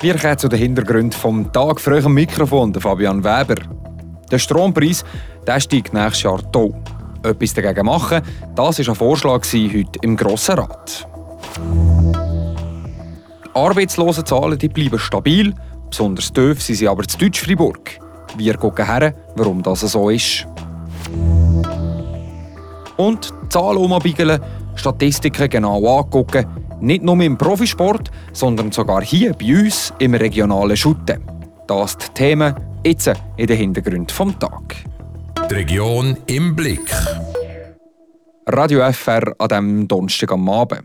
Wir kommen zu den Hintergründen vom Tag früh am Mikrofon, Fabian Weber. Der Strompreis der steigt nächstes Jahr toll. Etwas dagegen machen, das war ein Vorschlag heute im Grossen Rat. Die Arbeitslosenzahlen die bleiben stabil, besonders tief sind sie aber zu Deutsch-Fribourg. Wir schauen her, warum das so ist. Und Zahlen umbiegeln, Statistiken genau angucken, nicht nur im Profisport, sondern sogar hier bei uns im regionalen Schutten. Das sind die Themen jetzt in den Hintergrund vom Tag. Die Region im Blick. Radio FR an diesem Donnerstag am Abend.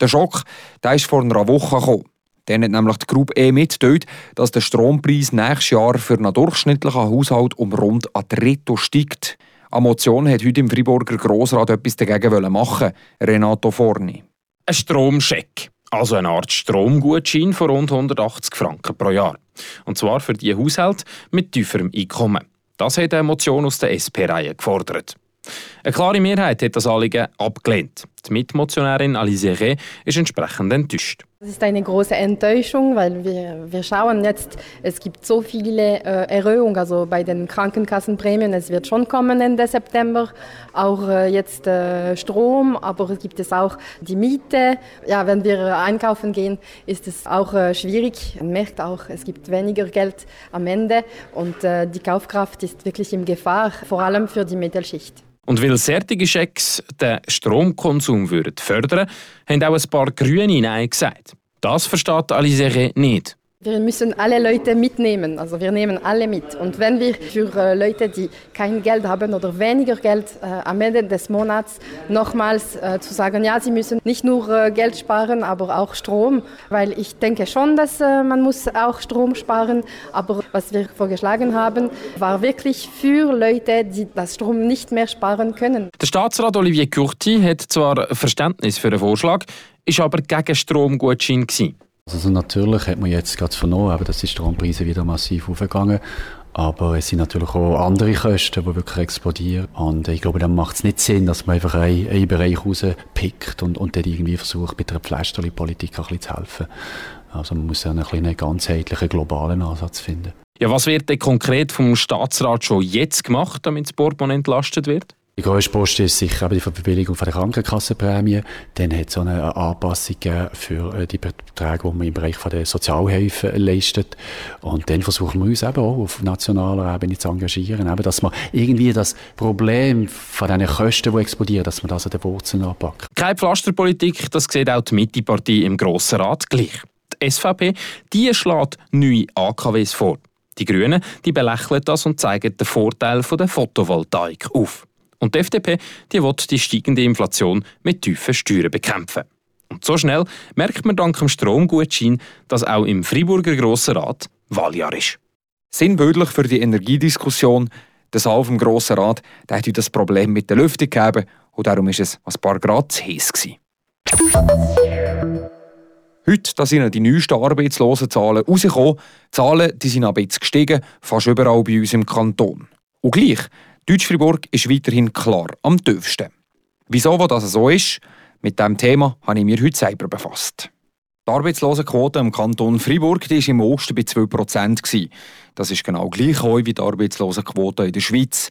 Der Schock der ist vor einer Woche gekommen. Dann hat nämlich die Gruppe E mitgeteilt, dass der Strompreis nächstes Jahr für einen durchschnittlichen Haushalt um rund ein Drittel steigt. Eine Motion hat heute im Friburger Grossrat etwas dagegen machen Renato Forni. Ein Stromscheck, also eine Art Stromgutschein von rund 180 Franken pro Jahr. Und zwar für die Haushalte mit tieferem Einkommen. Das hat eine Motion aus der SP-Reihe gefordert. Eine klare Mehrheit hat das Anliegen abgelehnt. Die Mitmotionärin Alice Ré ist entsprechend enttäuscht. Es ist eine große Enttäuschung, weil wir, wir schauen jetzt, es gibt so viele äh, Erhöhungen, also bei den Krankenkassenprämien, es wird schon kommen Ende September, auch äh, jetzt äh, Strom, aber es gibt es auch die Miete. Ja, wenn wir einkaufen gehen, ist es auch äh, schwierig. Man merkt auch, es gibt weniger Geld am Ende und äh, die Kaufkraft ist wirklich in Gefahr, vor allem für die Mittelschicht. Und weil solche Schecks den Stromkonsum fördern haben auch ein paar Grüne Nein gesagt. Das versteht Alizere nicht. Wir müssen alle Leute mitnehmen, also wir nehmen alle mit. Und wenn wir für äh, Leute, die kein Geld haben oder weniger Geld äh, am Ende des Monats nochmals äh, zu sagen, ja, sie müssen nicht nur äh, Geld sparen, aber auch Strom, weil ich denke schon, dass äh, man muss auch Strom sparen, aber was wir vorgeschlagen haben, war wirklich für Leute, die das Strom nicht mehr sparen können. Der Staatsrat Olivier Curti hat zwar Verständnis für den Vorschlag, ist aber gegen Stromgutschein gewesen. Also natürlich hat man jetzt gerade vernommen, dass die Strompreise wieder massiv aufgegangen aber es sind natürlich auch andere Kosten, die wirklich explodieren. Und ich glaube, dann macht es nicht Sinn, dass man einfach einen, einen Bereich rauspickt und, und dann irgendwie versucht, mit einer Pflasterli-Politik ein bisschen zu helfen. Also man muss einen, einen ganzheitlichen, globalen Ansatz finden. Ja, was wird denn konkret vom Staatsrat schon jetzt gemacht, damit das Portemonnaie entlastet wird? Die grösste Post ist sicher die Verbilligung der Krankenkassenprämie. Dann hat es auch eine Anpassung für äh, die Beträge, die man im Bereich der Sozialhilfe leistet. Und dann versuchen wir uns eben auch auf nationaler Ebene zu engagieren, eben, dass man irgendwie das Problem von diesen Kosten, die explodieren, dass man das an den Wurzeln anpackt. Keine Pflasterpolitik, das sieht auch die Mittepartie im Grossen Rat gleich. Die SVP, die schlägt neue AKWs vor. Die Grünen, die belächeln das und zeigen den Vorteil der Photovoltaik auf. Und die FDP die will die steigende Inflation mit tiefen Steuern bekämpfen. Und so schnell merkt man dank dem Stromgutschein, dass auch im Freiburger Grossen Rat Wahljahr ist. Sinnbildlich für die Energiediskussion, der Saal vom Grossen Rat der hat das Problem mit der Lüftung gegeben und darum war es ein paar Grad zu heiß. Heute da sind die neuesten Arbeitslosenzahlen rausgekommen. Die Zahlen die sind aber jetzt gestiegen, fast überall bei uns im Kanton. Und gleich Deutsch-Fribourg ist weiterhin klar am tiefsten. Wieso das so ist, mit diesem Thema habe ich mich heute selber befasst. Die Arbeitslosenquote im Kanton Fribourg war im Osten bei 2%. Das ist genau gleich hoch wie die Arbeitslosenquote in der Schweiz.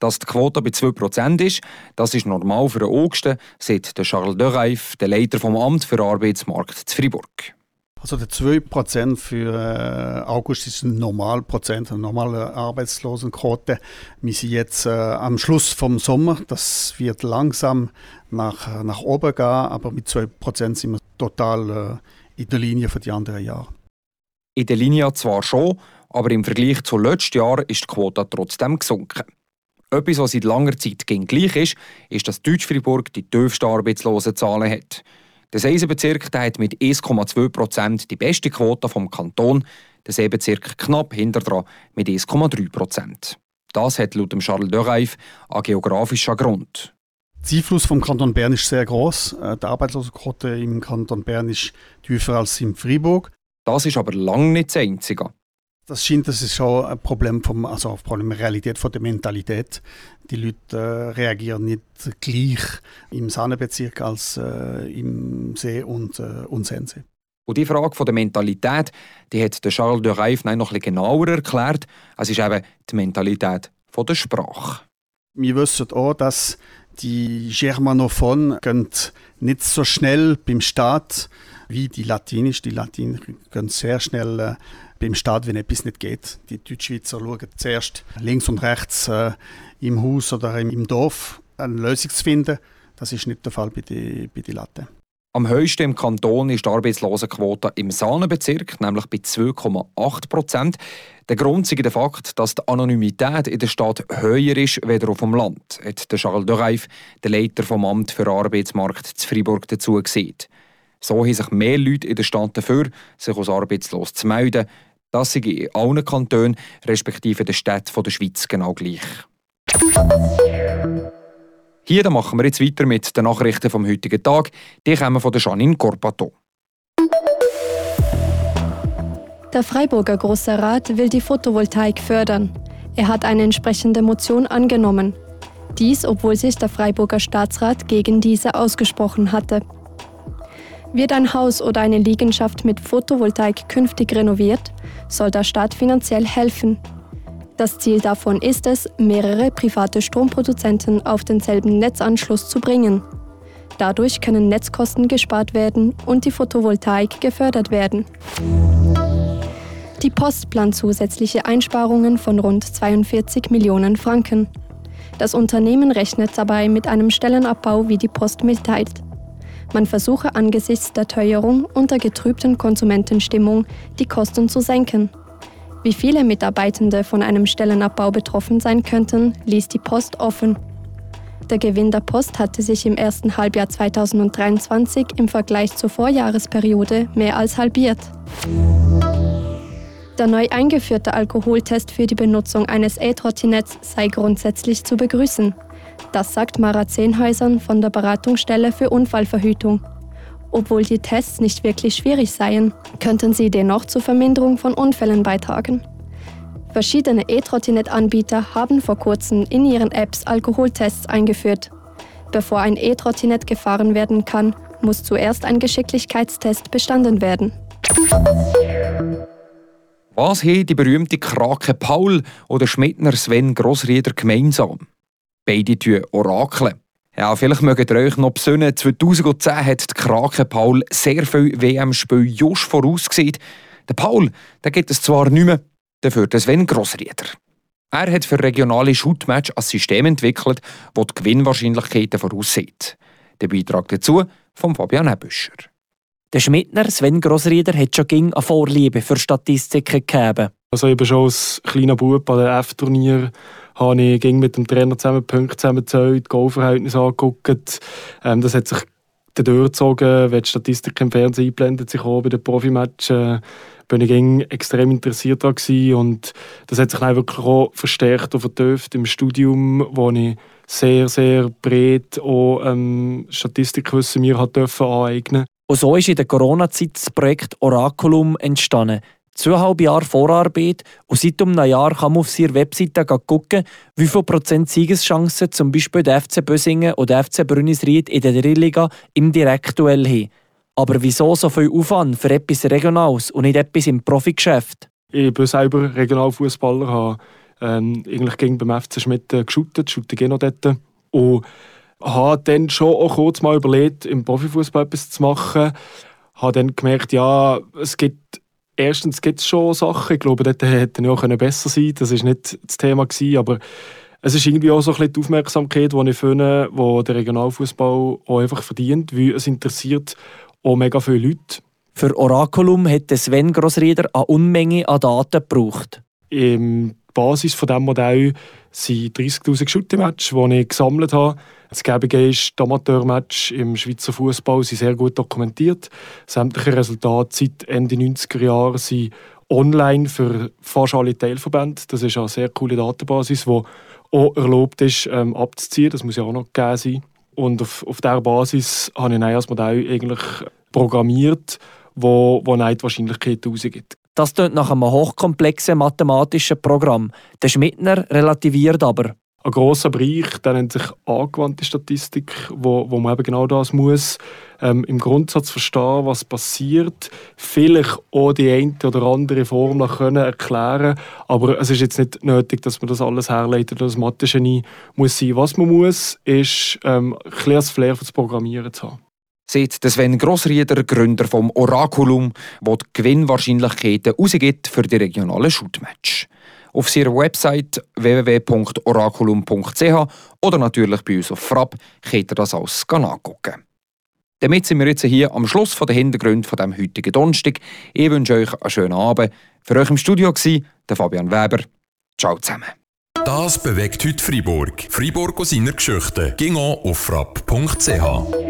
Dass die Quote bei 2% ist, das ist normal für den Osten, sagt Charles de Reif, der Leiter vom Amt für Arbeitsmarkt zu Fribourg. Also der 2% für äh, August ist ein Normalprozent, eine normale Arbeitslosenquote. Wir sind jetzt äh, am Schluss vom Sommer. Das wird langsam nach, nach oben gehen, aber mit 2% sind wir total äh, in der Linie für die anderen Jahre. In der Linie zwar schon, aber im Vergleich zu letztem Jahr ist die Quote trotzdem gesunken. Etwas, was seit langer Zeit gleich ist, ist, dass Deutsch-Fribourg die tiefsten Arbeitslosenzahlen hat. Der Seisenbezirk der hat mit 1,2 Prozent die beste Quote vom Kanton, der Seebezirk knapp hinter mit 1,3 Prozent. Das hat laut Charles de Reif einen geografischen Grund. Der Einfluss vom Kanton Bern ist sehr groß. Äh, die Arbeitslosenquote im Kanton Bern ist tiefer als in Fribourg. Das ist aber lange nicht das Einzige. Das scheint, das ist schon ein Problem vom, also ein Problem der Realität von der Mentalität. Die Leute äh, reagieren nicht gleich im Sahnebezirk als äh, im See und, äh, und Sense. Und die Frage von der Mentalität, die hat Charles de Reif noch ein genauer erklärt. Es ist eben die Mentalität von der Sprache. Wir wissen auch, dass die Germanophonen nicht so schnell beim Staat wie die Latinisch. Die Latiner gehen sehr schnell äh, beim Staat, wenn etwas nicht geht. Die Deutschschweizer schauen zuerst links und rechts äh, im Haus oder im, Dorf eine Lösung zu finden. Das ist nicht der Fall bei den bei Latte. Am höchsten im Kanton ist die Arbeitslosenquote im Sahnenbezirk, nämlich bei 2,8 Prozent. Der Grund ist der Fakt, dass die Anonymität in der Stadt höher ist als auf dem Land, hat Charles de Reif, der Leiter vom Amt für Arbeitsmarkt zu Freiburg, dazu gesehen. So haben sich mehr Leute in der Stadt dafür, sich als arbeitslos zu melden. Das sei in allen Kantonen, respektive den Städten der Schweiz, genau gleich. Hier machen wir jetzt weiter mit den Nachrichten vom heutigen Tag. Die kommen von der Janine Corpato. Der Freiburger Großer Rat will die Photovoltaik fördern. Er hat eine entsprechende Motion angenommen. Dies, obwohl sich der Freiburger Staatsrat gegen diese ausgesprochen hatte. Wird ein Haus oder eine Liegenschaft mit Photovoltaik künftig renoviert, soll der Staat finanziell helfen. Das Ziel davon ist es, mehrere private Stromproduzenten auf denselben Netzanschluss zu bringen. Dadurch können Netzkosten gespart werden und die Photovoltaik gefördert werden. Die Post plant zusätzliche Einsparungen von rund 42 Millionen Franken. Das Unternehmen rechnet dabei mit einem Stellenabbau, wie die Post mitteilt. Man versuche angesichts der Teuerung und der getrübten Konsumentenstimmung die Kosten zu senken. Wie viele Mitarbeitende von einem Stellenabbau betroffen sein könnten, ließ die Post offen. Der Gewinn der Post hatte sich im ersten Halbjahr 2023 im Vergleich zur Vorjahresperiode mehr als halbiert. Der neu eingeführte Alkoholtest für die Benutzung eines E-Trottinetts sei grundsätzlich zu begrüßen. Das sagt Mara Zehnhäusern von der Beratungsstelle für Unfallverhütung. Obwohl die Tests nicht wirklich schwierig seien, könnten sie dennoch zur Verminderung von Unfällen beitragen. Verschiedene E-Trottinett-Anbieter haben vor kurzem in ihren Apps Alkoholtests eingeführt. Bevor ein E-Trottinett gefahren werden kann, muss zuerst ein Geschicklichkeitstest bestanden werden. Was haben die berühmte Krake Paul oder Schmidtner Sven Grossrieder gemeinsam? Beide Orakeln. Ja, vielleicht mögt ihr euch noch besinnen, 2010 hat die Krake Paul sehr viel WM-Spiel just vorausgesehen. Der Paul, der geht es zwar nicht mehr, dafür der Sven Grossrieder. Er hat für regionale Shootmatch ein System entwickelt, das die Gewinnwahrscheinlichkeiten voraussieht. Der Beitrag dazu von Fabian Ebüscher. Der Schmidtner Sven Grossrieder hat schon ging eine Vorliebe für Statistiken gegeben. Also bin schon als kleiner Bub an den F-Turnier habe ich ging mit dem Trainer zusammen Punkte zusammengezählt, Goalverhältnisse angeguckt. Ähm, das hat sich dann durchgezogen, wenn die Statistik im Fernsehen einblendet sich auch bei den Profimatchen. Äh, bin ich extrem interessiert daran und das hat sich dann wirklich auch verstärkt und vertieft im Studium, wo ich sehr, sehr breit auch ähm, Statistikwissen mir hat dürfen aneignen Und so ist in der Corona-Zeit das Projekt Oraculum entstanden zweieinhalb Jahre Vorarbeit und seit um einem Jahr kann man auf ihrer Webseite schauen, wie viel Prozent Siegeschancen zum Beispiel der FC Bösingen oder der FC Brünnisried in der Drittliga im Direktduell haben. Aber wieso so viel Aufwand für etwas Regionales und nicht etwas im Profigeschäft? Ich bin selber Regionalfußballer, habe ähm, eigentlich gegen beim FC Schmidt äh, geshootet, shoote genau dort. Und habe dann schon auch kurz mal überlegt, im Profifußball etwas zu machen. Habe dann gemerkt, ja, es gibt erstens gibt es schon Sachen, ich glaube, dort hätte er auch besser sein können, das war nicht das Thema, gewesen, aber es ist irgendwie auch so ein bisschen die Aufmerksamkeit, die ich finde, die der Regionalfußball auch einfach verdient, weil es interessiert auch mega viele Leute. Für Oraculum hat Sven Grossrieder eine Unmenge an Daten gebraucht. Im Basis von diesem Modell sind 30'000 Shooting-Matches, die ich gesammelt habe. Das Gäbige ist, die Amateurmatch im Schweizer Fußball sind sehr gut dokumentiert. Sämtliche Resultate seit Ende 90er Jahre sind online für fast alle Teilverbände. Das ist eine sehr coole Datenbasis, die auch erlaubt ist, ähm, abzuziehen. Das muss ja auch noch gegeben sein. Und auf, auf dieser Basis habe ich ein Modell eigentlich programmiert, wo, wo die Wahrscheinlichkeit rausgibt. Das klingt nach einem hochkomplexen mathematischen Programm. Der Schmidtner relativiert aber. ein grosser Bereich, der nennt sich angewandte Statistik, wo, wo man eben genau das muss ähm, im Grundsatz verstehen, was passiert, vielleicht auch die eine oder andere Formel können erklären, aber es ist jetzt nicht nötig, dass man das alles herleitet, das Mathe-Genie muss sein. Was man muss, ist ähm, ein das Flair für das Programmieren zu haben. Sieht Sven Grossrieder, Gründer vom Oraculum, wo die Gewinnwahrscheinlichkeiten rausgibt für die regionalen Shootmatch. Auf ihrer Website www.oraculum.ch oder natürlich bei uns auf Frapp könnt ihr das alles angucken. Damit sind wir jetzt hier am Schluss der Hintergrund von dem heutigen Donnerstag. Ich wünsche euch einen schönen Abend. Für euch im Studio war der Fabian Weber. Ciao zusammen. Das bewegt heute Freiburg. Freiburg aus seiner Geschichte. Ging auf frapp.ch.